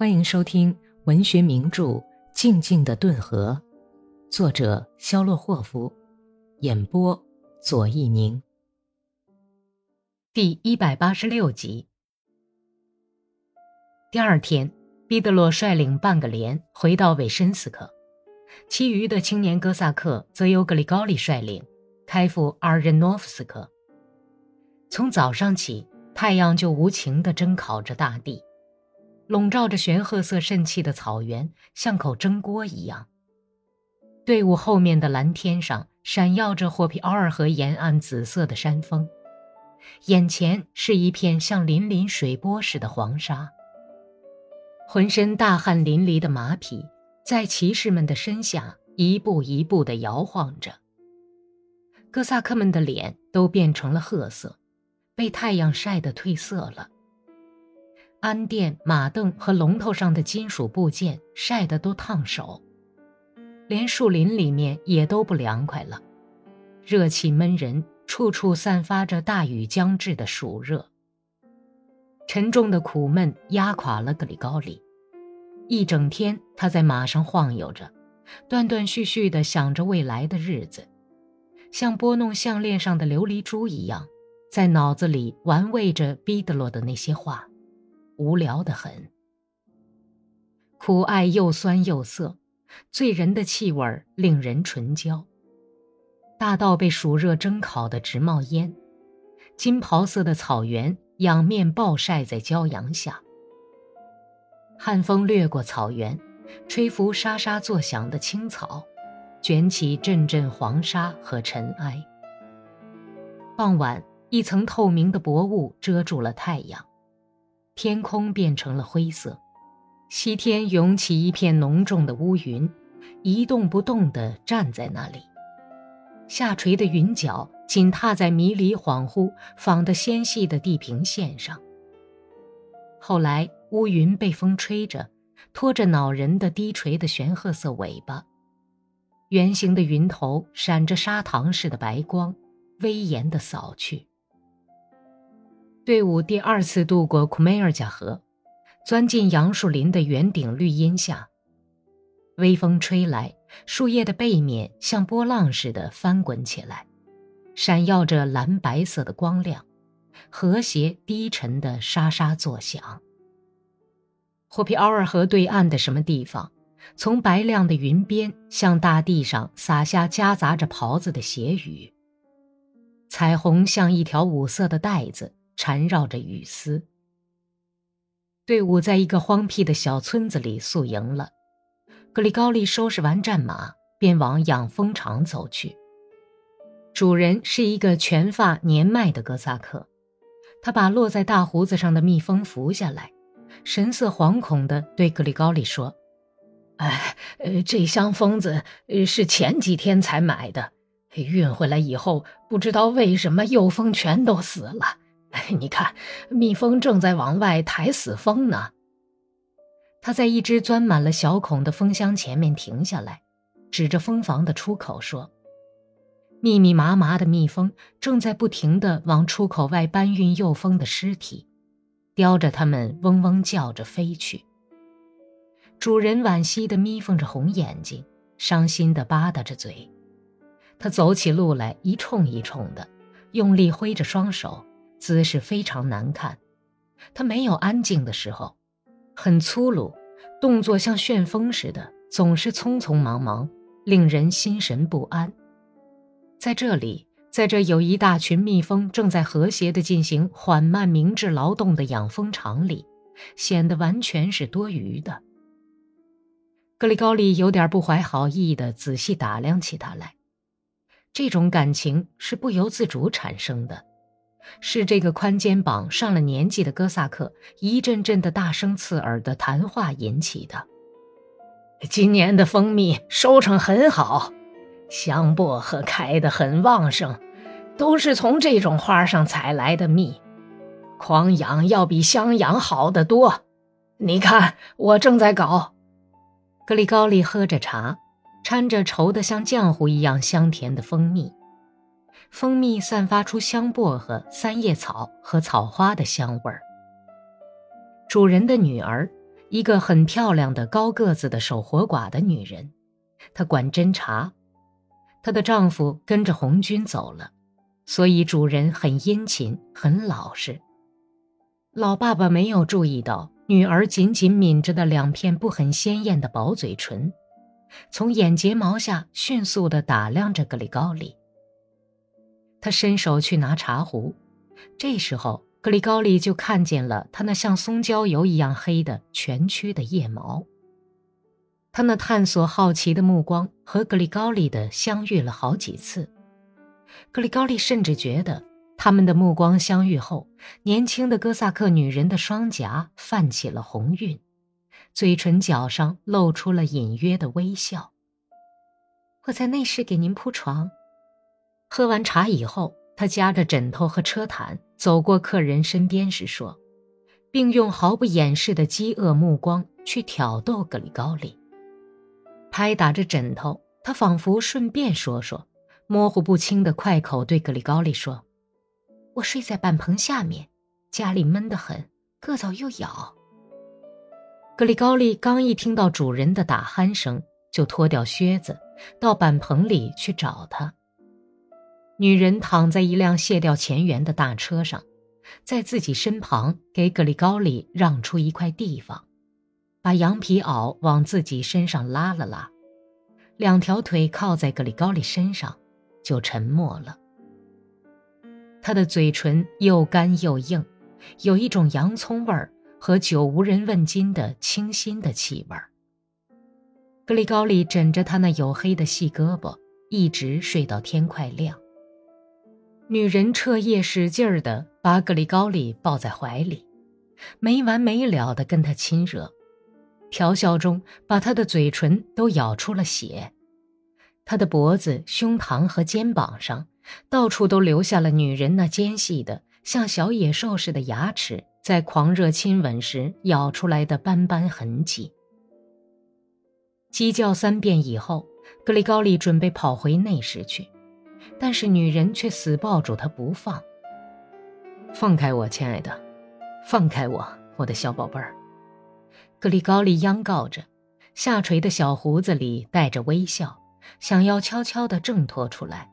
欢迎收听文学名著《静静的顿河》，作者肖洛霍夫，演播左一宁。第一百八十六集。第二天，毕德洛率领半个连回到韦申斯克，其余的青年哥萨克则由格里高利率领开赴阿尔任诺夫斯克。从早上起，太阳就无情地蒸烤着大地。笼罩着玄褐色渗气的草原，像口蒸锅一样。队伍后面的蓝天上闪耀着霍皮奥尔河沿岸紫色的山峰，眼前是一片像粼粼水波似的黄沙。浑身大汗淋漓的马匹在骑士们的身下一步一步地摇晃着。哥萨克们的脸都变成了褐色，被太阳晒得褪色了。鞍垫、马凳和龙头上的金属部件晒得都烫手，连树林里面也都不凉快了，热气闷人，处处散发着大雨将至的暑热。沉重的苦闷压垮了格里高利，一整天他在马上晃悠着，断断续续地想着未来的日子，像拨弄项链上的琉璃珠一样，在脑子里玩味着毕德罗的那些话。无聊的很，苦艾又酸又涩，醉人的气味令人唇焦。大道被暑热蒸烤得直冒烟，金袍色的草原仰面暴晒在骄阳下。寒风掠过草原，吹拂沙沙作响的青草，卷起阵阵黄沙和尘埃。傍晚，一层透明的薄雾遮住了太阳。天空变成了灰色，西天涌起一片浓重的乌云，一动不动地站在那里。下垂的云脚紧踏在迷离恍惚、仿得纤细的地平线上。后来，乌云被风吹着，拖着恼人的低垂的玄褐色尾巴，圆形的云头闪着砂糖似的白光，威严地扫去。队伍第二次渡过库梅尔加河，钻进杨树林的圆顶绿荫下。微风吹来，树叶的背面像波浪似的翻滚起来，闪耀着蓝白色的光亮，和谐低沉的沙沙作响。霍皮奥尔河对岸的什么地方，从白亮的云边向大地上洒下夹杂着袍子的斜雨。彩虹像一条五色的带子。缠绕着雨丝。队伍在一个荒僻的小村子里宿营了。格里高利收拾完战马，便往养蜂场走去。主人是一个全发年迈的哥萨克，他把落在大胡子上的蜜蜂扶下来，神色惶恐地对格里高利说：“哎，呃，这箱蜂子是前几天才买的，运回来以后，不知道为什么幼蜂全都死了。”你看，蜜蜂正在往外抬死蜂呢。他在一只钻满了小孔的蜂箱前面停下来，指着蜂房的出口说：“密密麻麻的蜜蜂正在不停地往出口外搬运幼蜂的尸体，叼着它们嗡嗡叫着飞去。”主人惋惜地眯缝着红眼睛，伤心地吧嗒着嘴。他走起路来一冲一冲的，用力挥着双手。姿势非常难看，他没有安静的时候，很粗鲁，动作像旋风似的，总是匆匆忙忙，令人心神不安。在这里，在这有一大群蜜蜂正在和谐地进行缓慢明智劳动的养蜂场里，显得完全是多余的。格里高利有点不怀好意地仔细打量起他来，这种感情是不由自主产生的。是这个宽肩膀、上了年纪的哥萨克一阵阵的大声刺耳的谈话引起的。今年的蜂蜜收成很好，香薄荷开得很旺盛，都是从这种花上采来的蜜。狂养要比香养好得多。你看，我正在搞。格里高利喝着茶，掺着稠得像浆糊一样香甜的蜂蜜。蜂蜜散发出香薄荷、三叶草和草花的香味儿。主人的女儿，一个很漂亮的高个子的守活寡的女人，她管侦查。她的丈夫跟着红军走了，所以主人很殷勤，很老实。老爸爸没有注意到女儿紧紧抿着的两片不很鲜艳的薄嘴唇，从眼睫毛下迅速地打量着格里高里。他伸手去拿茶壶，这时候格里高利就看见了他那像松焦油一样黑的蜷曲的腋毛。他那探索好奇的目光和格里高利的相遇了好几次，格里高利甚至觉得他们的目光相遇后，年轻的哥萨克女人的双颊泛起了红晕，嘴唇角上露出了隐约的微笑。我在内室给您铺床。喝完茶以后，他夹着枕头和车毯走过客人身边时说，并用毫不掩饰的饥饿目光去挑逗格里高利。拍打着枕头，他仿佛顺便说说，模糊不清的快口对格里高利说：“我睡在板棚下面，家里闷得很，硌早又咬。”格里高利刚一听到主人的打鼾声，就脱掉靴子，到板棚里去找他。女人躺在一辆卸掉前缘的大车上，在自己身旁给格里高利让出一块地方。把羊皮袄往自己身上拉了拉，两条腿靠在格里高利身上，就沉默了。他的嘴唇又干又硬，有一种洋葱味儿和久无人问津的清新的气味儿。格里高利枕着他那黝黑的细胳膊，一直睡到天快亮。女人彻夜使劲儿地把格里高利抱在怀里，没完没了地跟他亲热。调笑中，把他的嘴唇都咬出了血，他的脖子、胸膛和肩膀上，到处都留下了女人那尖细的、像小野兽似的牙齿在狂热亲吻时咬出来的斑斑痕迹。鸡叫三遍以后，格里高利准备跑回内室去，但是女人却死抱住他不放。放开我，亲爱的，放开我，我的小宝贝儿。格里高利央告着，下垂的小胡子里带着微笑，想要悄悄地挣脱出来。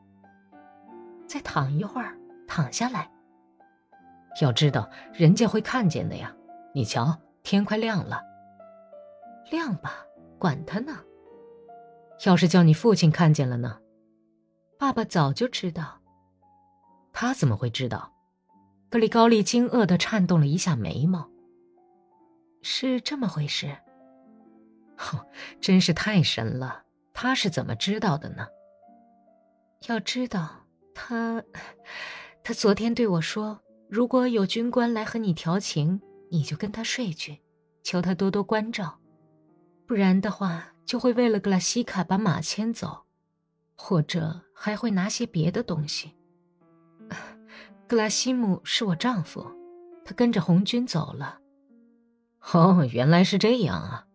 再躺一会儿，躺下来。要知道，人家会看见的呀。你瞧，天快亮了。亮吧，管他呢。要是叫你父亲看见了呢？爸爸早就知道。他怎么会知道？格里高利惊愕地颤动了一下眉毛。是这么回事。哼，真是太神了！他是怎么知道的呢？要知道，他，他昨天对我说，如果有军官来和你调情，你就跟他睡去，求他多多关照，不然的话，就会为了格拉西卡把马牵走，或者还会拿些别的东西。格拉西姆是我丈夫，他跟着红军走了。哦，原来是这样啊，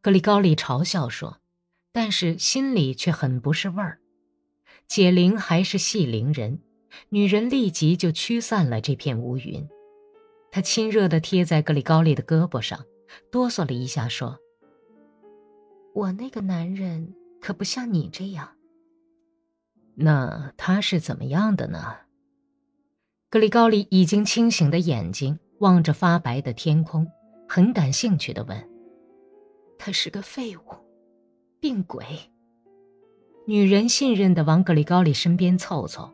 格里高利嘲笑说，但是心里却很不是味儿。解铃还是系铃人，女人立即就驱散了这片乌云。她亲热地贴在格里高利的胳膊上，哆嗦了一下说：“我那个男人可不像你这样。那他是怎么样的呢？”格里高利已经清醒的眼睛望着发白的天空。很感兴趣的问：“他是个废物，病鬼。”女人信任的往格里高里身边凑凑，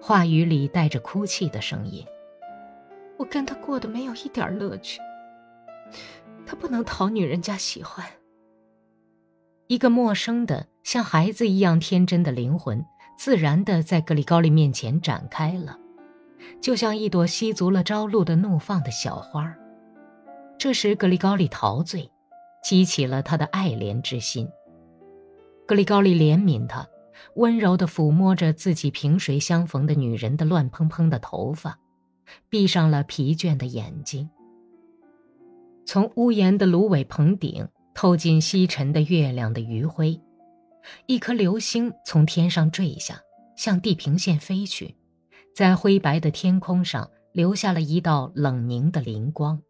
话语里带着哭泣的声音：“我跟他过得没有一点乐趣，他不能讨女人家喜欢。”一个陌生的、像孩子一样天真的灵魂，自然的在格里高利面前展开了，就像一朵吸足了朝露的怒放的小花。这时，格里高利陶醉，激起了他的爱怜之心。格里高利怜悯他，温柔地抚摸着自己萍水相逢的女人的乱蓬蓬的头发，闭上了疲倦的眼睛。从屋檐的芦苇棚顶透进西沉的月亮的余晖，一颗流星从天上坠下，向地平线飞去，在灰白的天空上留下了一道冷凝的灵光。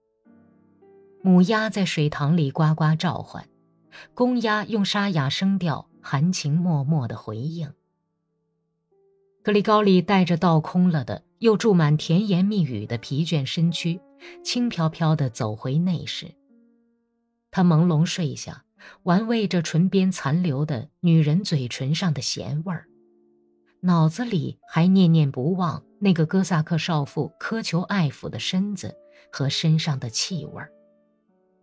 母鸭在水塘里呱呱召唤，公鸭用沙哑声调含情脉脉的回应。格里高利带着倒空了的又注满甜言蜜语的疲倦身躯，轻飘飘地走回内室。他朦胧睡下，玩味着唇边残留的女人嘴唇上的咸味儿，脑子里还念念不忘那个哥萨克少妇苛求爱抚的身子和身上的气味儿，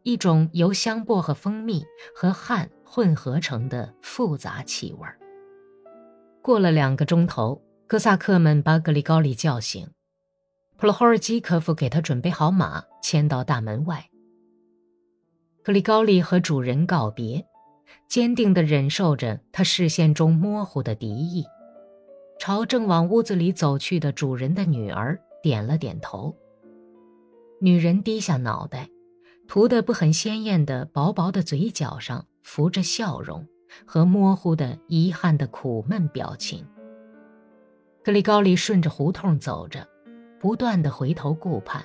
一种由香薄荷、蜂蜜和汗混合成的复杂气味儿。过了两个钟头。哥萨克们把格里高利叫醒，普罗霍尔基科夫给他准备好马，牵到大门外。格里高利和主人告别，坚定地忍受着他视线中模糊的敌意，朝正往屋子里走去的主人的女儿点了点头。女人低下脑袋，涂得不很鲜艳的薄薄的嘴角上浮着笑容和模糊的遗憾的苦闷表情。格里高利顺着胡同走着，不断的回头顾盼。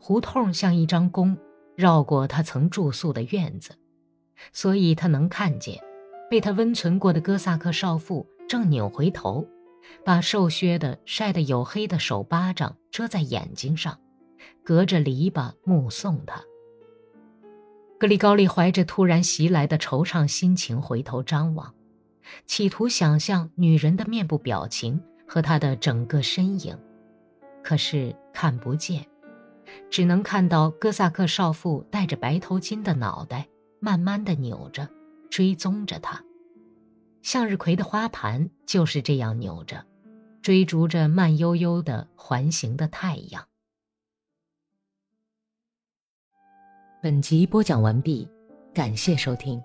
胡同像一张弓，绕过他曾住宿的院子，所以他能看见，被他温存过的哥萨克少妇正扭回头，把瘦削的、晒得黝黑的手巴掌遮在眼睛上，隔着篱笆目送他。格里高利怀着突然袭来的惆怅心情回头张望，企图想象女人的面部表情。和她的整个身影，可是看不见，只能看到哥萨克少妇戴着白头巾的脑袋，慢慢的扭着，追踪着他。向日葵的花盘就是这样扭着，追逐着慢悠悠的环形的太阳。本集播讲完毕，感谢收听。